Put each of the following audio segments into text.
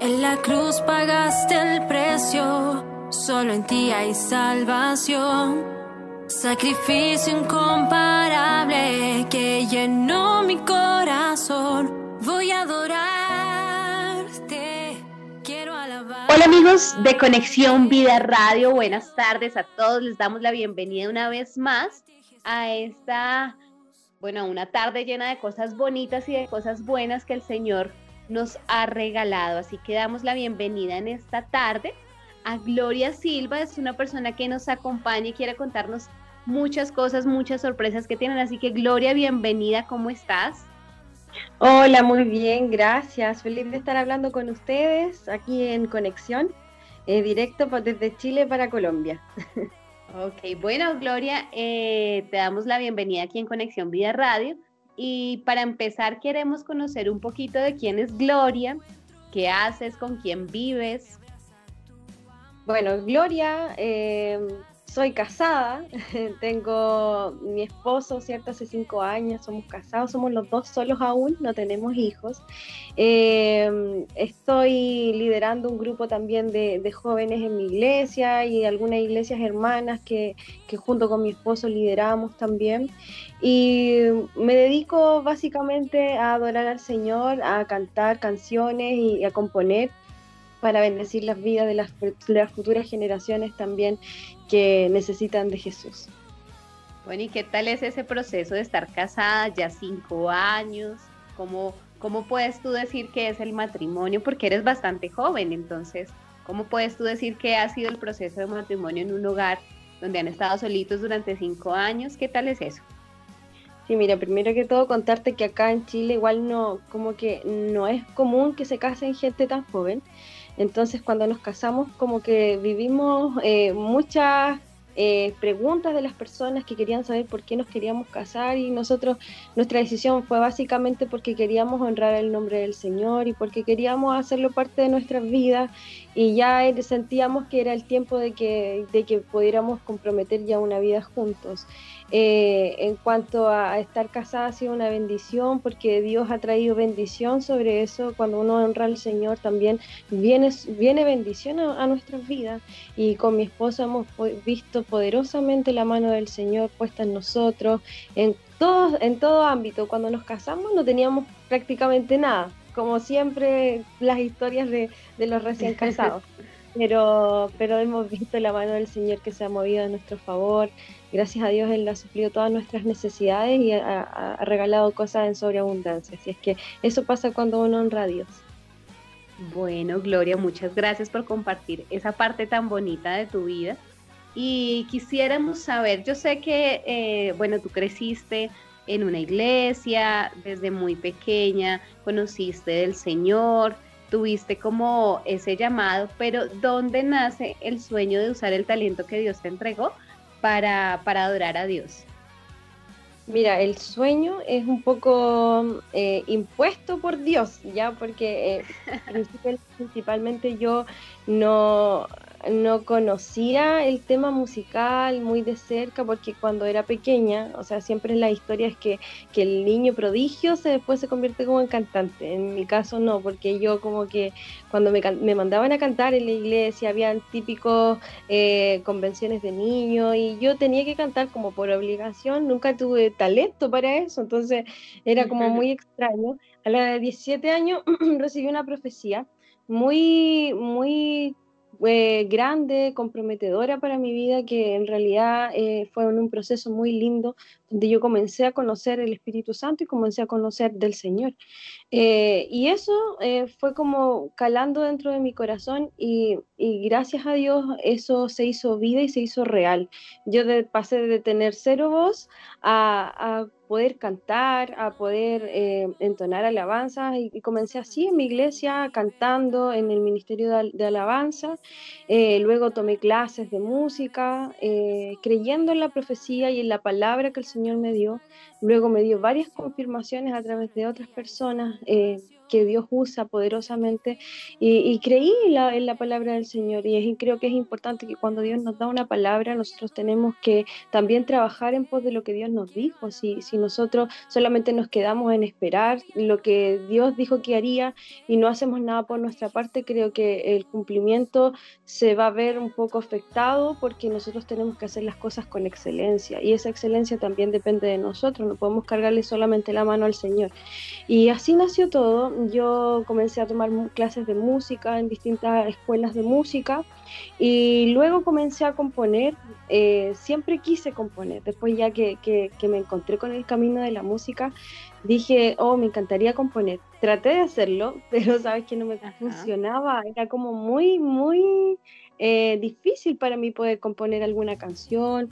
En la cruz pagaste el precio, solo en ti hay salvación. Sacrificio incomparable que llenó mi corazón. Voy a adorarte, quiero alabar. Hola amigos de Conexión Vida Radio, buenas tardes a todos. Les damos la bienvenida una vez más a esta, bueno, una tarde llena de cosas bonitas y de cosas buenas que el Señor nos ha regalado. Así que damos la bienvenida en esta tarde a Gloria Silva, es una persona que nos acompaña y quiere contarnos muchas cosas, muchas sorpresas que tienen. Así que Gloria, bienvenida, ¿cómo estás? Hola, muy bien, gracias. Feliz de estar hablando con ustedes aquí en Conexión, eh, directo desde Chile para Colombia. Ok, bueno, Gloria, eh, te damos la bienvenida aquí en Conexión Vida Radio. Y para empezar, queremos conocer un poquito de quién es Gloria, qué haces, con quién vives. Bueno, Gloria, eh, soy casada, tengo mi esposo, ¿cierto? Hace cinco años, somos casados, somos los dos solos aún, no tenemos hijos. Eh, estoy liderando un grupo también de, jóvenes en mi iglesia y algunas iglesias hermanas que junto con mi esposo lideramos también. Y me dedico básicamente a adorar al Señor, a cantar canciones y a componer para bendecir las vidas de las, futuras generaciones también que necesitan de Jesús. Bueno, ¿y qué tal es ese proceso de estar casada ya cinco años? ¿Cómo, ¿Cómo puedes tú decir que es el matrimonio? Porque eres bastante joven, entonces, ¿cómo puedes tú decir que ha sido el proceso de matrimonio en un hogar donde han estado solitos durante cinco años? ¿Qué tal es eso? Sí, mira, primero que todo contarte que acá en Chile igual no, como que no es común que se casen gente tan joven. Entonces cuando nos casamos como que vivimos eh, muchas eh, preguntas de las personas que querían saber por qué nos queríamos casar y nosotros, nuestra decisión fue básicamente porque queríamos honrar el nombre del Señor y porque queríamos hacerlo parte de nuestras vidas y ya sentíamos que era el tiempo de que, de que pudiéramos comprometer ya una vida juntos. Eh, en cuanto a, estar casada ha sido una bendición porque Dios ha traído bendición sobre eso. Cuando uno honra al Señor también viene, viene bendición a, nuestras vidas y con mi esposo hemos visto poderosamente la mano del Señor puesta en nosotros en todo, en todo ámbito. Cuando nos casamos no teníamos prácticamente nada, como siempre las historias de, de los recién casados. Pero, pero hemos visto la mano del Señor que se ha movido a nuestro favor gracias a Dios Él ha suplido todas nuestras necesidades y ha, regalado cosas en sobreabundancia. Así es que eso pasa cuando uno honra a Dios. Bueno, Gloria, muchas gracias por compartir esa parte tan bonita de tu vida. Y quisiéramos saber, yo sé que, eh, bueno, tú creciste en una iglesia desde muy pequeña, conociste del Señor, tuviste como ese llamado, pero ¿dónde nace el sueño de usar el talento que Dios te entregó para, para adorar a Dios? Mira, el sueño es un poco eh, impuesto por Dios, ya, porque eh, principalmente yo no, no conocía el tema musical muy de cerca porque cuando era pequeña, o sea, siempre la historia es que, que, el niño prodigio se después se convierte como en cantante. En mi caso no, porque yo como que cuando me, me mandaban a cantar en la iglesia, habían típicos eh, convenciones de niños y yo tenía que cantar como por obligación, nunca tuve talento para eso, entonces era como muy extraño. A la de 17 años recibí una profecía muy, muy grande, comprometedora para mi vida, que en realidad eh, fue un proceso muy lindo, donde yo comencé a conocer el Espíritu Santo y comencé a conocer del Señor. Eh, y eso eh, fue como calando dentro de mi corazón y, gracias a Dios eso se hizo vida y se hizo real. Yo pasé de tener cero voz a poder cantar, a poder eh, entonar alabanzas y, comencé así en mi iglesia cantando en el ministerio de, alabanza. Eh, luego tomé clases de música, eh, creyendo en la profecía y en la palabra que el Señor me dio. Luego me dio varias confirmaciones a través de otras personas que Dios usa poderosamente y, creí en la, en la, palabra del Señor y creo que es importante que cuando Dios nos da una palabra nosotros tenemos que también trabajar en pos de lo que Dios nos dijo. Si, si nosotros solamente nos quedamos en esperar lo que Dios dijo que haría y no hacemos nada por nuestra parte, creo que el cumplimiento se va a ver un poco afectado porque nosotros tenemos que hacer las cosas con excelencia y esa excelencia también depende de nosotros, no podemos cargarle solamente la mano al Señor. Y así nació todo, yo comencé a tomar clases de música en distintas escuelas de música y luego comencé a componer, eh, siempre quise componer, después ya que, que, me encontré con el camino de la música, dije, oh, me encantaría componer. Traté de hacerlo, pero sabes que no me funcionaba, era como muy, muy eh, difícil para mí poder componer alguna canción.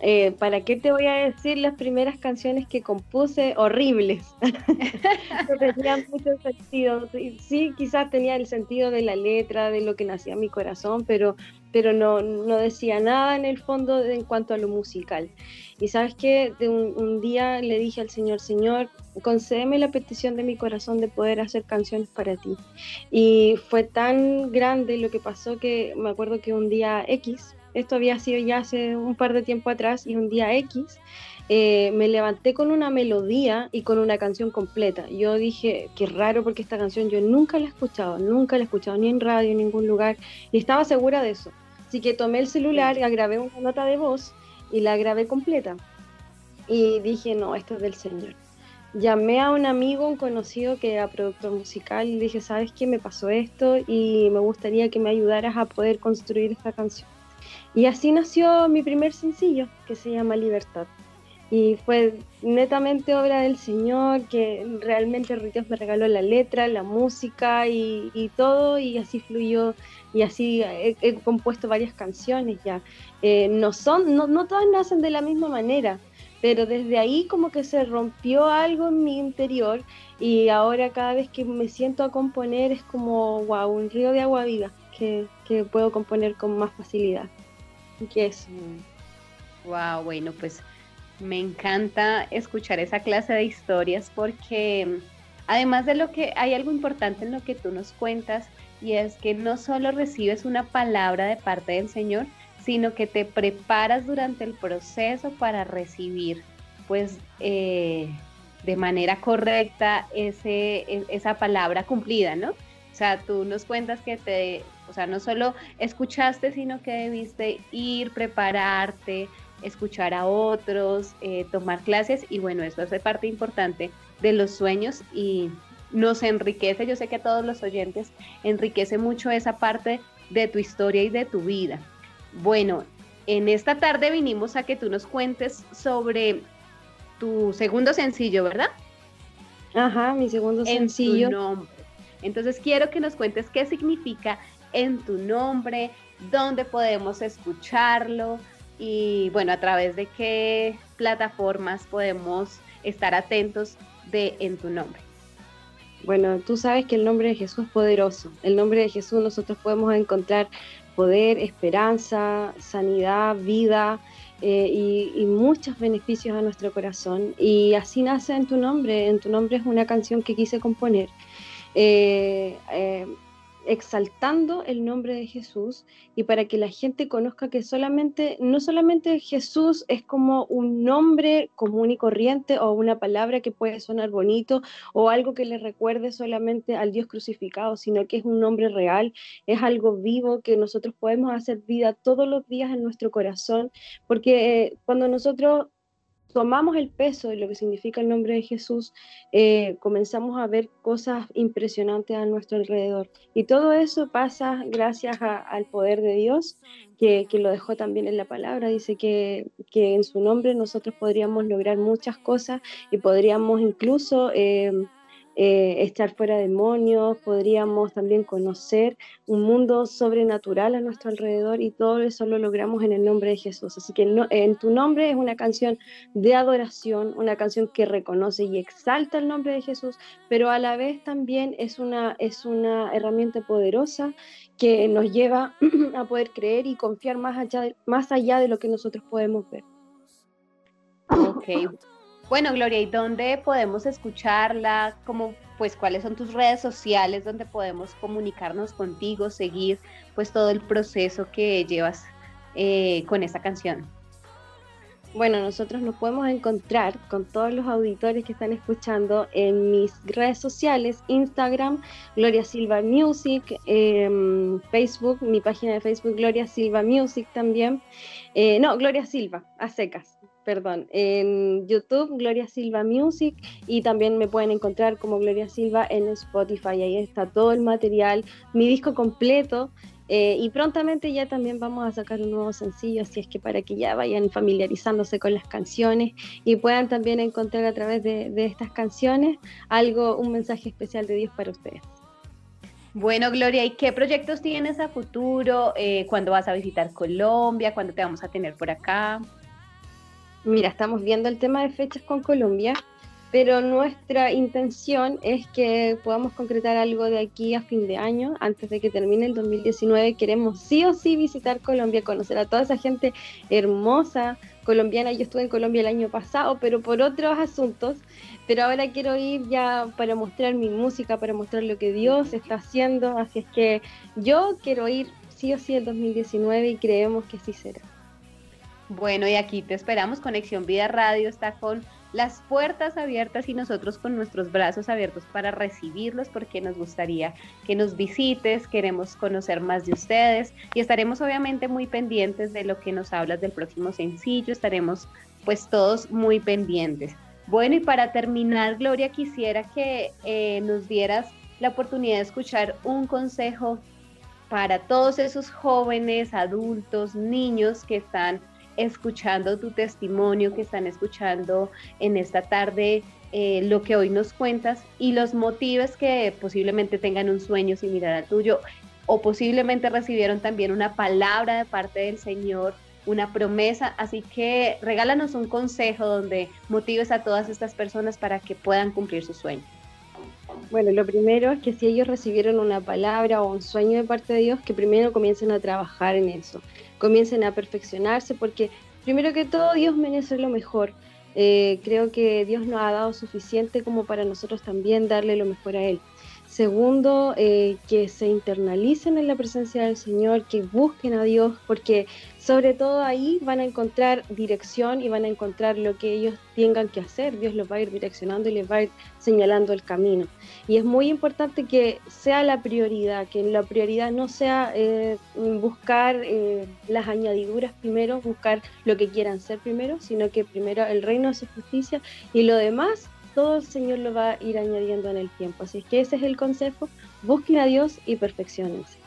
Eh, ¿Para qué te voy a decir las primeras canciones que compuse horribles? no tenían mucho sentido. Sí, quizás tenía el sentido de la letra, de lo que nacía en mi corazón, pero, pero no, no decía nada en el fondo en cuanto a lo musical. Y sabes que un, un, día le dije al Señor, Señor, concédeme la petición de mi corazón de poder hacer canciones para ti. Y fue tan grande lo que pasó que me acuerdo que un día X, esto había sido ya hace un par de tiempo atrás, y un día X, eh, me levanté con una melodía y con una canción completa. Yo dije, qué raro porque esta canción yo nunca la he escuchado, nunca la he escuchado ni en radio, en ningún lugar, y estaba segura de eso. Así que tomé el celular, y grabé una nota de voz y la grabé completa. Y dije, no, esto es del Señor. Llamé a un amigo, un conocido que era productor musical, y dije, ¿sabes qué? Me pasó esto y me gustaría que me ayudaras a poder construir esta canción. Y así nació mi primer sencillo, que se llama Libertad. Y fue netamente obra del Señor, que realmente Dios me regaló la letra, la música y, todo, y así fluyó, y así he, compuesto varias canciones ya. Eh, no, son, no, no todas nacen de la misma manera, pero desde ahí como que se rompió algo en mi interior y ahora cada vez que me siento a componer es como, wow, un río de agua viva que, que puedo componer con más facilidad. ¿Qué es? Wow, bueno, pues me encanta escuchar esa clase de historias porque además de lo que hay algo importante en lo que tú nos cuentas y es que no solo recibes una palabra de parte del Señor, sino que te preparas durante el proceso para recibir pues eh, de manera correcta ese, e, esa palabra cumplida, ¿no? O sea, tú nos cuentas que te, o sea, no solo escuchaste, sino que debiste ir, prepararte, escuchar a otros, eh, tomar clases y bueno, eso hace parte importante de los sueños y nos enriquece, yo sé que a todos los oyentes enriquece mucho esa parte de tu historia y de tu vida. Bueno, en esta tarde vinimos a que tú nos cuentes sobre tu segundo sencillo, ¿verdad? Ajá, mi segundo sencillo. nombre. Entonces quiero que nos cuentes qué significa en tu nombre, dónde podemos escucharlo y bueno, a través de qué plataformas podemos estar atentos de en tu nombre. Bueno, tú sabes que el nombre de Jesús es poderoso. El nombre de Jesús nosotros podemos encontrar poder, esperanza, sanidad, vida eh, y, muchos beneficios a nuestro corazón. Y así nace en tu nombre. En tu nombre es una canción que quise componer. Eh, eh, exaltando el nombre de Jesús y para que la gente conozca que solamente, no solamente Jesús es como un nombre común y corriente o una palabra que puede sonar bonito o algo que le recuerde solamente al Dios crucificado, sino que es un nombre real, es algo vivo que nosotros podemos hacer vida todos los días en nuestro corazón, porque eh, cuando nosotros tomamos el peso de lo que significa el nombre de Jesús, eh, comenzamos a ver cosas impresionantes a nuestro alrededor. Y todo eso pasa gracias al poder de Dios, que, lo dejó también en la palabra. Dice que, en su nombre nosotros podríamos lograr muchas cosas y podríamos incluso... Eh, eh, estar fuera de demonios, podríamos también conocer un mundo sobrenatural a nuestro alrededor y todo eso lo logramos en el nombre de Jesús. Así que en tu nombre es una canción de adoración, una canción que reconoce y exalta el nombre de Jesús, pero a la vez también es una, es una herramienta poderosa que nos lleva a poder creer y confiar más allá, más allá de lo que nosotros podemos ver. Ok, Bueno, Gloria, ¿y dónde podemos escucharla? ¿Cómo, pues, cuáles son tus redes sociales donde podemos comunicarnos contigo, seguir pues todo el proceso que llevas eh, con esta canción? Bueno, nosotros nos podemos encontrar con todos los auditores que están escuchando en mis redes sociales, Instagram, Gloria Silva Music, em, Facebook, mi página de Facebook, Gloria Silva Music también. Eh, no, Gloria Silva, a secas, perdón. En YouTube, Gloria Silva Music y también me pueden encontrar como Gloria Silva en Spotify. Ahí está todo el material, mi disco completo. Eh, y prontamente ya también vamos a sacar un nuevo sencillo, así es que para que ya vayan familiarizándose con las canciones y puedan también encontrar a través de, estas canciones algo, un mensaje especial de Dios para ustedes. Bueno, Gloria, ¿y qué proyectos tienes a futuro? Eh, ¿Cuándo vas a visitar Colombia? ¿Cuándo te vamos a tener por acá? Mira, estamos viendo el tema de fechas con Colombia pero nuestra intención es que podamos concretar algo de aquí a fin de año, antes de que termine el 2019. Queremos sí o sí visitar Colombia, conocer a toda esa gente hermosa colombiana. Yo estuve en Colombia el año pasado, pero por otros asuntos. Pero ahora quiero ir ya para mostrar mi música, para mostrar lo que Dios está haciendo. Así es que yo quiero ir sí o sí el 2019 y creemos que sí será. Bueno, y aquí te esperamos. Conexión Vida Radio está con las puertas abiertas y nosotros con nuestros brazos abiertos para recibirlos porque nos gustaría que nos visites, queremos conocer más de ustedes y estaremos obviamente muy pendientes de lo que nos hablas del próximo sencillo, estaremos pues todos muy pendientes. Bueno, y para terminar, Gloria, quisiera que eh, nos dieras la oportunidad de escuchar un consejo para todos esos jóvenes, adultos, niños que están escuchando tu testimonio, que están escuchando en esta tarde eh, lo que hoy nos cuentas y los motivos que posiblemente tengan un sueño similar al tuyo o posiblemente recibieron también una palabra de parte del Señor, una promesa. Así que regálanos un consejo donde motives a todas estas personas para que puedan cumplir su sueño. Bueno, lo primero es que si ellos recibieron una palabra o un sueño de parte de Dios, que primero comiencen a trabajar en eso comiencen a perfeccionarse, porque primero que todo Dios merece lo mejor. Eh, creo que Dios nos ha dado suficiente como para nosotros también darle lo mejor a Él. Segundo, eh, que se internalicen en la presencia del Señor, que busquen a Dios, porque sobre todo ahí van a encontrar dirección y van a encontrar lo que ellos tengan que hacer. Dios los va a ir direccionando y les va a ir señalando el camino. Y es muy importante que sea la prioridad, que la prioridad no sea eh, buscar eh, las añadiduras primero, buscar lo que quieran ser primero, sino que primero el reino de su justicia y lo demás todo el Señor lo va a ir añadiendo en el tiempo. Así que ese es el consejo, busquen a Dios y perfeccionense.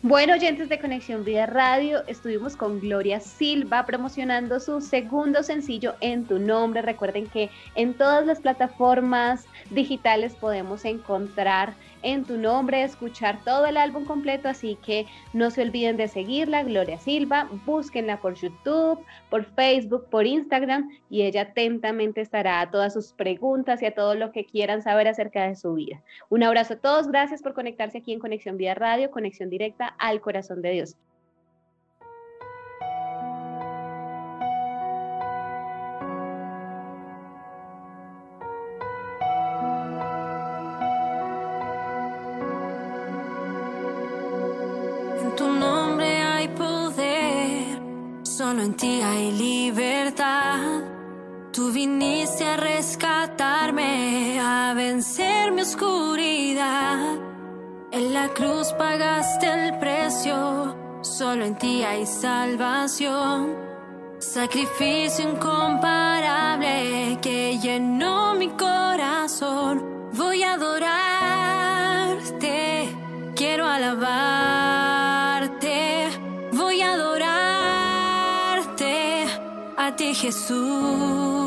Bueno, oyentes de Conexión Vida Radio, estuvimos con Gloria Silva promocionando su segundo sencillo En tu nombre. Recuerden que en todas las plataformas digitales podemos encontrar en tu nombre, escuchar todo el álbum completo, así que no se olviden de seguirla, Gloria Silva, búsquenla por YouTube, por Facebook, por Instagram y ella atentamente estará a todas sus preguntas y a todo lo que quieran saber acerca de su vida. Un abrazo a todos, gracias por conectarse aquí en Conexión Vida Radio, conexión directa al corazón de Dios. Solo en ti hay libertad. Tú viniste a rescatarme, a vencer mi oscuridad. En la cruz pagaste el precio. Solo en ti hay salvación. Sacrificio incomparable que llenó mi corazón. Voy a adorarte, quiero alabar. Ti Jesús.